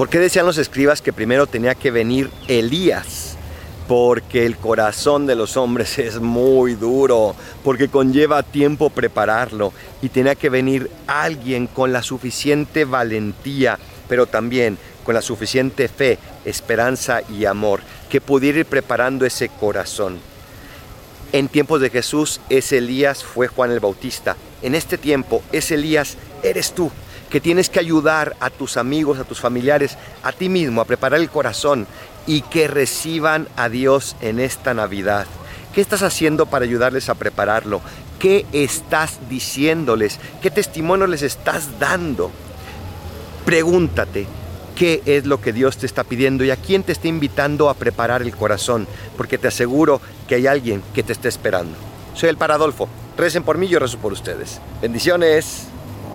¿Por qué decían los escribas que primero tenía que venir Elías? Porque el corazón de los hombres es muy duro, porque conlleva tiempo prepararlo y tenía que venir alguien con la suficiente valentía, pero también con la suficiente fe, esperanza y amor, que pudiera ir preparando ese corazón. En tiempos de Jesús, ese Elías fue Juan el Bautista. En este tiempo, ese Elías eres tú que tienes que ayudar a tus amigos, a tus familiares, a ti mismo a preparar el corazón y que reciban a Dios en esta Navidad. ¿Qué estás haciendo para ayudarles a prepararlo? ¿Qué estás diciéndoles? ¿Qué testimonio les estás dando? Pregúntate, ¿qué es lo que Dios te está pidiendo y a quién te está invitando a preparar el corazón? Porque te aseguro que hay alguien que te está esperando. Soy el Paradolfo. Recen por mí, yo rezo por ustedes. Bendiciones.